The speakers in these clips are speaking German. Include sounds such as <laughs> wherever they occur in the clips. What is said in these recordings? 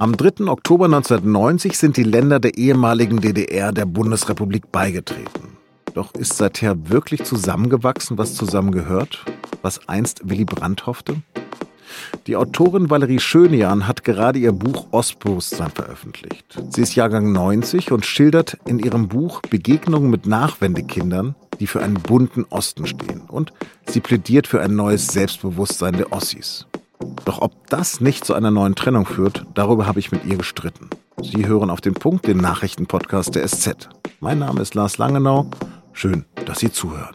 Am 3. Oktober 1990 sind die Länder der ehemaligen DDR der Bundesrepublik beigetreten. Doch ist seither wirklich zusammengewachsen, was zusammengehört? Was einst Willy Brandt hoffte? Die Autorin Valerie Schönjan hat gerade ihr Buch Ostbewusstsein veröffentlicht. Sie ist Jahrgang 90 und schildert in ihrem Buch Begegnungen mit Nachwendekindern, die für einen bunten Osten stehen. Und sie plädiert für ein neues Selbstbewusstsein der Ossis. Doch ob das nicht zu einer neuen Trennung führt, darüber habe ich mit ihr gestritten. Sie hören auf den Punkt den Nachrichtenpodcast der SZ. Mein Name ist Lars Langenau. Schön, dass Sie zuhören.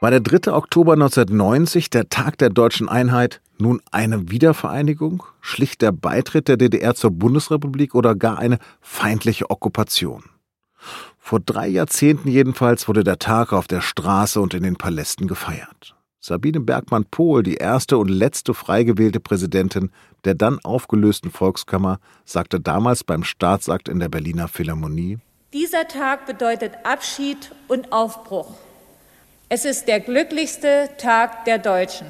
War der 3. Oktober 1990, der Tag der deutschen Einheit, nun eine Wiedervereinigung, schlicht der Beitritt der DDR zur Bundesrepublik oder gar eine feindliche Okkupation? Vor drei Jahrzehnten jedenfalls wurde der Tag auf der Straße und in den Palästen gefeiert. Sabine Bergmann-Pohl, die erste und letzte frei gewählte Präsidentin der dann aufgelösten Volkskammer, sagte damals beim Staatsakt in der Berliner Philharmonie: Dieser Tag bedeutet Abschied und Aufbruch. Es ist der glücklichste Tag der Deutschen.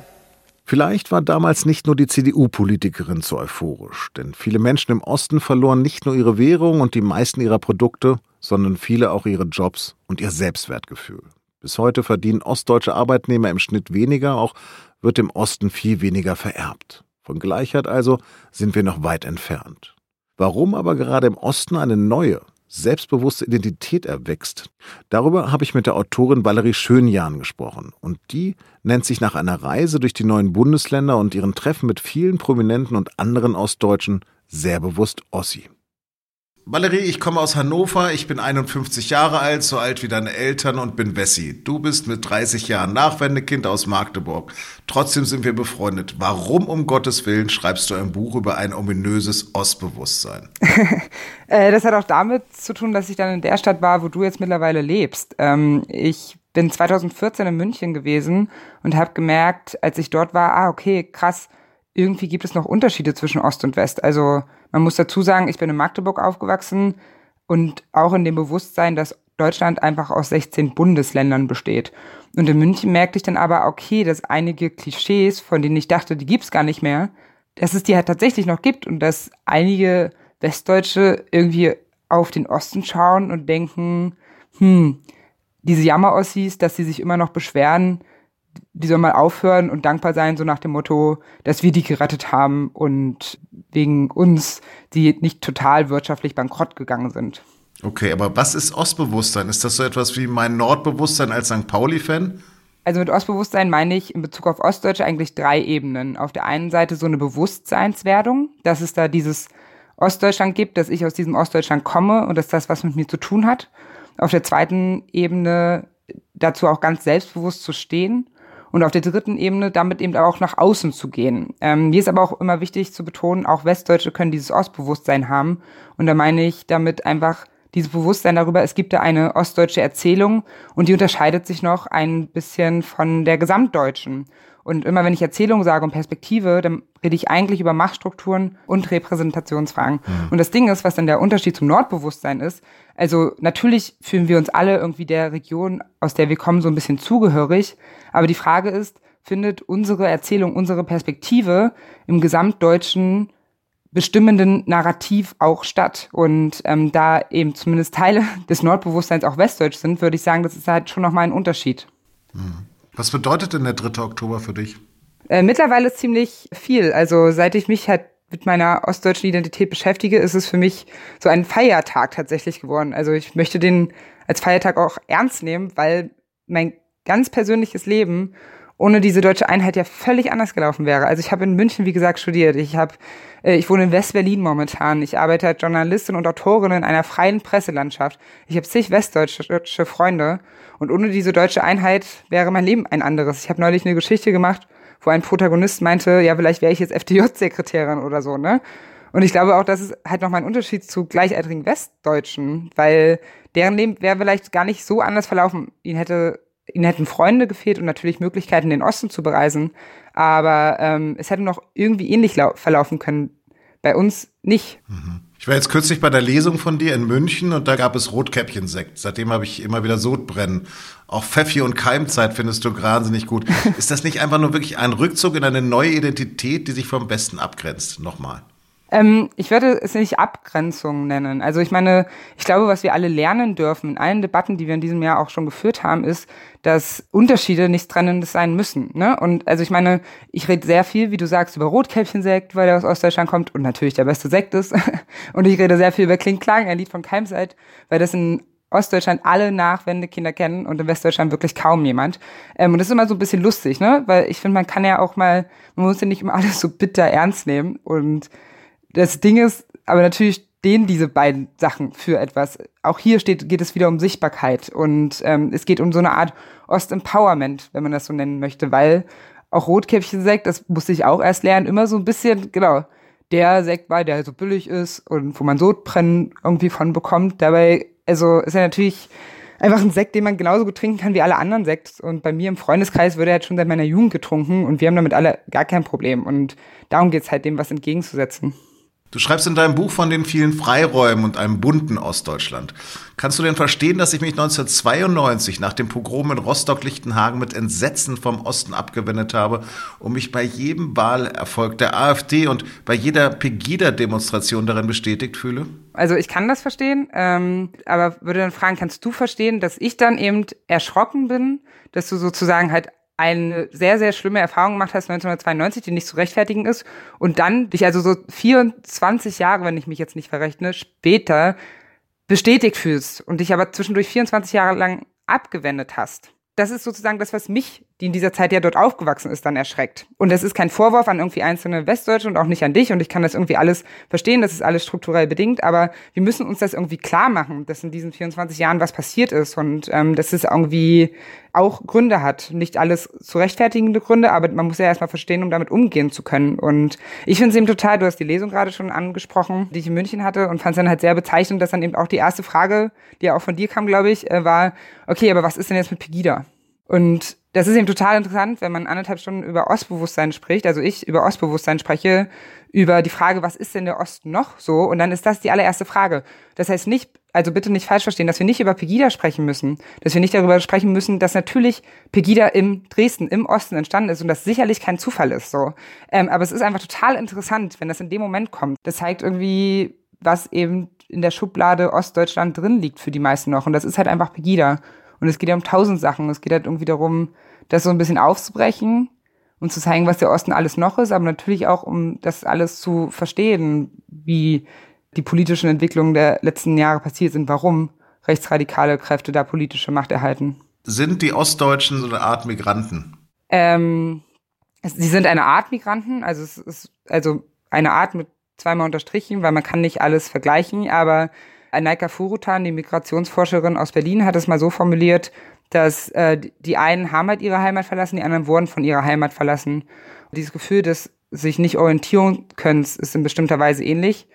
Vielleicht war damals nicht nur die CDU-Politikerin so euphorisch, denn viele Menschen im Osten verloren nicht nur ihre Währung und die meisten ihrer Produkte, sondern viele auch ihre Jobs und ihr Selbstwertgefühl. Bis heute verdienen ostdeutsche Arbeitnehmer im Schnitt weniger, auch wird im Osten viel weniger vererbt. Von Gleichheit also sind wir noch weit entfernt. Warum aber gerade im Osten eine neue, selbstbewusste Identität erwächst. Darüber habe ich mit der Autorin Valerie Schönjahn gesprochen. Und die nennt sich nach einer Reise durch die neuen Bundesländer und ihren Treffen mit vielen Prominenten und anderen Ostdeutschen sehr bewusst Ossi. Valerie, ich komme aus Hannover, ich bin 51 Jahre alt, so alt wie deine Eltern und bin Wessi. Du bist mit 30 Jahren Nachwendekind aus Magdeburg. Trotzdem sind wir befreundet. Warum um Gottes Willen schreibst du ein Buch über ein ominöses Ostbewusstsein? <laughs> Äh, das hat auch damit zu tun, dass ich dann in der Stadt war, wo du jetzt mittlerweile lebst. Ähm, ich bin 2014 in München gewesen und habe gemerkt, als ich dort war, ah, okay, krass, irgendwie gibt es noch Unterschiede zwischen Ost und West. Also man muss dazu sagen, ich bin in Magdeburg aufgewachsen und auch in dem Bewusstsein, dass Deutschland einfach aus 16 Bundesländern besteht. Und in München merkte ich dann aber, okay, dass einige Klischees, von denen ich dachte, die gibt's gar nicht mehr, dass es die halt tatsächlich noch gibt und dass einige Westdeutsche irgendwie auf den Osten schauen und denken, hm, diese Jammerossis, dass sie sich immer noch beschweren, die sollen mal aufhören und dankbar sein, so nach dem Motto, dass wir die gerettet haben und wegen uns, die nicht total wirtschaftlich bankrott gegangen sind. Okay, aber was ist Ostbewusstsein? Ist das so etwas wie mein Nordbewusstsein als St. Pauli-Fan? Also mit Ostbewusstsein meine ich in Bezug auf Ostdeutsche eigentlich drei Ebenen. Auf der einen Seite so eine Bewusstseinswerdung, dass es da dieses Ostdeutschland gibt, dass ich aus diesem Ostdeutschland komme und dass das was mit mir zu tun hat. Auf der zweiten Ebene dazu auch ganz selbstbewusst zu stehen und auf der dritten Ebene damit eben auch nach außen zu gehen. Ähm, mir ist aber auch immer wichtig zu betonen, auch Westdeutsche können dieses Ostbewusstsein haben. Und da meine ich damit einfach dieses Bewusstsein darüber, es gibt da eine ostdeutsche Erzählung und die unterscheidet sich noch ein bisschen von der gesamtdeutschen. Und immer wenn ich Erzählung sage und Perspektive, dann rede ich eigentlich über Machtstrukturen und Repräsentationsfragen. Mhm. Und das Ding ist, was dann der Unterschied zum Nordbewusstsein ist, also natürlich fühlen wir uns alle irgendwie der Region, aus der wir kommen, so ein bisschen zugehörig. Aber die Frage ist, findet unsere Erzählung, unsere Perspektive im gesamtdeutschen bestimmenden Narrativ auch statt. Und ähm, da eben zumindest Teile <laughs> des Nordbewusstseins auch westdeutsch sind, würde ich sagen, das ist halt schon nochmal ein Unterschied. Mhm. Was bedeutet denn der 3. Oktober für dich? Äh, mittlerweile ziemlich viel. Also seit ich mich halt mit meiner ostdeutschen Identität beschäftige, ist es für mich so ein Feiertag tatsächlich geworden. Also ich möchte den als Feiertag auch ernst nehmen, weil mein ganz persönliches Leben ohne diese deutsche Einheit ja völlig anders gelaufen wäre. Also ich habe in München, wie gesagt, studiert. Ich habe, äh, ich wohne in West-Berlin momentan. Ich arbeite als Journalistin und Autorin in einer freien Presselandschaft. Ich habe zig westdeutsche Freunde und ohne diese deutsche Einheit wäre mein Leben ein anderes. Ich habe neulich eine Geschichte gemacht, wo ein Protagonist meinte, ja, vielleicht wäre ich jetzt FDJ-Sekretärin oder so, ne? Und ich glaube auch, das ist halt nochmal ein Unterschied zu gleichaltrigen Westdeutschen, weil deren Leben wäre vielleicht gar nicht so anders verlaufen. Ihnen hätte, ihnen hätten Freunde gefehlt und natürlich Möglichkeiten, den Osten zu bereisen. Aber ähm, es hätte noch irgendwie ähnlich verlaufen können. Bei uns nicht. Mhm. Ich war jetzt kürzlich bei der Lesung von dir in München und da gab es Rotkäppchensekt. Seitdem habe ich immer wieder Sodbrennen. Auch Pfeffi und Keimzeit findest du wahnsinnig gut. <laughs> Ist das nicht einfach nur wirklich ein Rückzug in eine neue Identität, die sich vom Besten abgrenzt? Nochmal. Ähm, ich würde es nicht Abgrenzung nennen. Also ich meine, ich glaube, was wir alle lernen dürfen in allen Debatten, die wir in diesem Jahr auch schon geführt haben, ist, dass Unterschiede nichts Trennendes sein müssen. Ne? Und also ich meine, ich rede sehr viel, wie du sagst, über Rotkäppchensekt, weil der aus Ostdeutschland kommt und natürlich der beste Sekt ist. <laughs> und ich rede sehr viel über Kling Klang, ein Lied von Keimseit, weil das in Ostdeutschland alle Nachwendekinder kennen und in Westdeutschland wirklich kaum jemand. Ähm, und das ist immer so ein bisschen lustig, ne? Weil ich finde, man kann ja auch mal, man muss ja nicht immer <laughs> alles so bitter ernst nehmen und das Ding ist, aber natürlich stehen diese beiden Sachen für etwas. Auch hier steht, geht es wieder um Sichtbarkeit und ähm, es geht um so eine Art Ost-Empowerment, wenn man das so nennen möchte, weil auch Rotkäppchen-Sekt, das musste ich auch erst lernen, immer so ein bisschen, genau, der Sekt war, der so billig ist und wo man Sodbrennen irgendwie von bekommt. Dabei, also ist ja natürlich einfach ein Sekt, den man genauso gut trinken kann wie alle anderen Sekt. Und bei mir im Freundeskreis wird er halt schon seit meiner Jugend getrunken und wir haben damit alle gar kein Problem. Und darum geht's halt, dem was entgegenzusetzen. Du schreibst in deinem Buch von den vielen Freiräumen und einem bunten Ostdeutschland. Kannst du denn verstehen, dass ich mich 1992 nach dem Pogrom in Rostock-Lichtenhagen mit Entsetzen vom Osten abgewendet habe und mich bei jedem Wahlerfolg der AfD und bei jeder Pegida-Demonstration darin bestätigt fühle? Also ich kann das verstehen, ähm, aber würde dann fragen, kannst du verstehen, dass ich dann eben erschrocken bin, dass du sozusagen halt eine sehr, sehr schlimme Erfahrung gemacht hast 1992, die nicht zu rechtfertigen ist und dann dich also so 24 Jahre, wenn ich mich jetzt nicht verrechne, später bestätigt fühlst und dich aber zwischendurch 24 Jahre lang abgewendet hast. Das ist sozusagen das, was mich, die in dieser Zeit ja dort aufgewachsen ist, dann erschreckt. Und das ist kein Vorwurf an irgendwie einzelne Westdeutsche und auch nicht an dich. Und ich kann das irgendwie alles verstehen, das ist alles strukturell bedingt. Aber wir müssen uns das irgendwie klar machen, dass in diesen 24 Jahren was passiert ist und ähm, dass es irgendwie auch Gründe hat. Nicht alles zu rechtfertigende Gründe, aber man muss ja erstmal verstehen, um damit umgehen zu können. Und ich finde es eben total, du hast die Lesung gerade schon angesprochen, die ich in München hatte und fand es dann halt sehr bezeichnend, dass dann eben auch die erste Frage, die ja auch von dir kam, glaube ich, äh, war, okay, aber was ist denn jetzt mit Pegida? Und das ist eben total interessant, wenn man anderthalb Stunden über Ostbewusstsein spricht, also ich über Ostbewusstsein spreche, über die Frage, was ist denn der Osten noch so? Und dann ist das die allererste Frage. Das heißt nicht, also bitte nicht falsch verstehen, dass wir nicht über Pegida sprechen müssen, dass wir nicht darüber sprechen müssen, dass natürlich Pegida im Dresden, im Osten entstanden ist und das sicherlich kein Zufall ist, so. Ähm, aber es ist einfach total interessant, wenn das in dem Moment kommt. Das zeigt irgendwie, was eben in der Schublade Ostdeutschland drin liegt für die meisten noch. Und das ist halt einfach Pegida. Und es geht ja um tausend Sachen. Es geht halt irgendwie darum, das so ein bisschen aufzubrechen und zu zeigen, was der Osten alles noch ist, aber natürlich auch, um das alles zu verstehen, wie die politischen Entwicklungen der letzten Jahre passiert sind, warum rechtsradikale Kräfte da politische Macht erhalten. Sind die Ostdeutschen so eine Art Migranten? Ähm, sie sind eine Art Migranten, also es ist also eine Art mit zweimal unterstrichen, weil man kann nicht alles vergleichen, aber Anaika Furutan, die Migrationsforscherin aus Berlin, hat es mal so formuliert, dass äh, die einen haben halt ihre Heimat verlassen, die anderen wurden von ihrer Heimat verlassen. Und dieses Gefühl des sich nicht orientieren können, ist in bestimmter Weise ähnlich.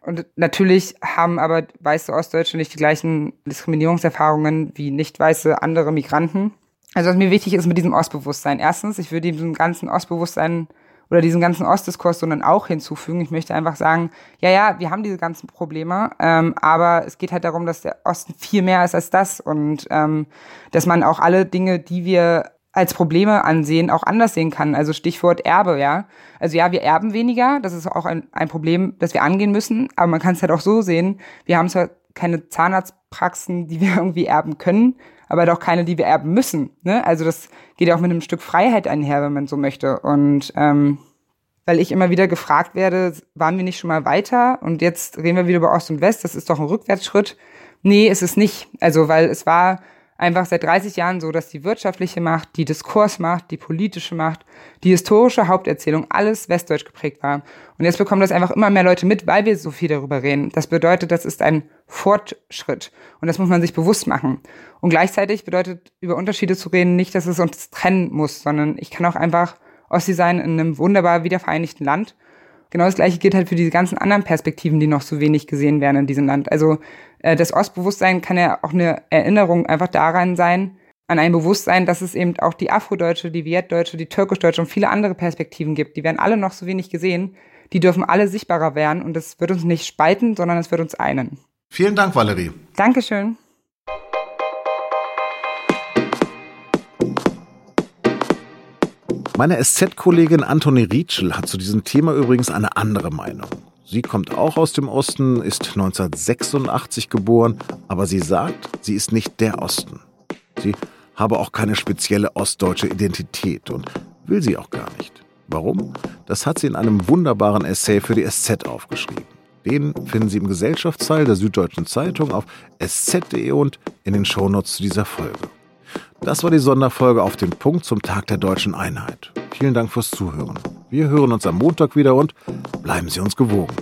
Und natürlich haben aber weiße Ostdeutsche nicht die gleichen Diskriminierungserfahrungen wie nicht weiße andere Migranten. Also was mir wichtig ist mit diesem Ostbewusstsein. Erstens, ich würde diesem ganzen Ostbewusstsein oder diesen ganzen Ostdiskurs, sondern auch hinzufügen. Ich möchte einfach sagen, ja, ja, wir haben diese ganzen Probleme, ähm, aber es geht halt darum, dass der Osten viel mehr ist als das und ähm, dass man auch alle Dinge, die wir als Probleme ansehen, auch anders sehen kann. Also Stichwort Erbe, ja. Also ja, wir erben weniger, das ist auch ein, ein Problem, das wir angehen müssen, aber man kann es halt auch so sehen, wir haben zwar keine Zahnarztpraxen, die wir <laughs> irgendwie erben können, aber doch keine, die wir erben müssen. Ne? Also das geht ja auch mit einem Stück Freiheit einher, wenn man so möchte. Und ähm, weil ich immer wieder gefragt werde, waren wir nicht schon mal weiter? Und jetzt reden wir wieder über Ost und West, das ist doch ein Rückwärtsschritt. Nee, ist es nicht. Also, weil es war einfach seit 30 Jahren so, dass die wirtschaftliche Macht, die Diskursmacht, die politische Macht, die historische Haupterzählung alles westdeutsch geprägt war. Und jetzt bekommen das einfach immer mehr Leute mit, weil wir so viel darüber reden. Das bedeutet, das ist ein Fortschritt. Und das muss man sich bewusst machen. Und gleichzeitig bedeutet, über Unterschiede zu reden, nicht, dass es uns trennen muss, sondern ich kann auch einfach Ossi sein in einem wunderbar wiedervereinigten Land Genau das gleiche gilt halt für diese ganzen anderen Perspektiven, die noch so wenig gesehen werden in diesem Land. Also äh, das Ostbewusstsein kann ja auch eine Erinnerung einfach daran sein, an ein Bewusstsein, dass es eben auch die Afrodeutsche, die Vietdeutsche, die Türkischdeutsche und viele andere Perspektiven gibt. Die werden alle noch so wenig gesehen. Die dürfen alle sichtbarer werden und es wird uns nicht spalten, sondern es wird uns einen. Vielen Dank, Valerie. Dankeschön. Meine SZ-Kollegin Antoni Rietschel hat zu diesem Thema übrigens eine andere Meinung. Sie kommt auch aus dem Osten, ist 1986 geboren, aber sie sagt, sie ist nicht der Osten. Sie habe auch keine spezielle ostdeutsche Identität und will sie auch gar nicht. Warum? Das hat sie in einem wunderbaren Essay für die SZ aufgeschrieben. Den finden Sie im Gesellschaftsteil der Süddeutschen Zeitung auf sz.de und in den Shownotes zu dieser Folge. Das war die Sonderfolge auf den Punkt zum Tag der deutschen Einheit. Vielen Dank fürs Zuhören. Wir hören uns am Montag wieder und bleiben Sie uns gewogen.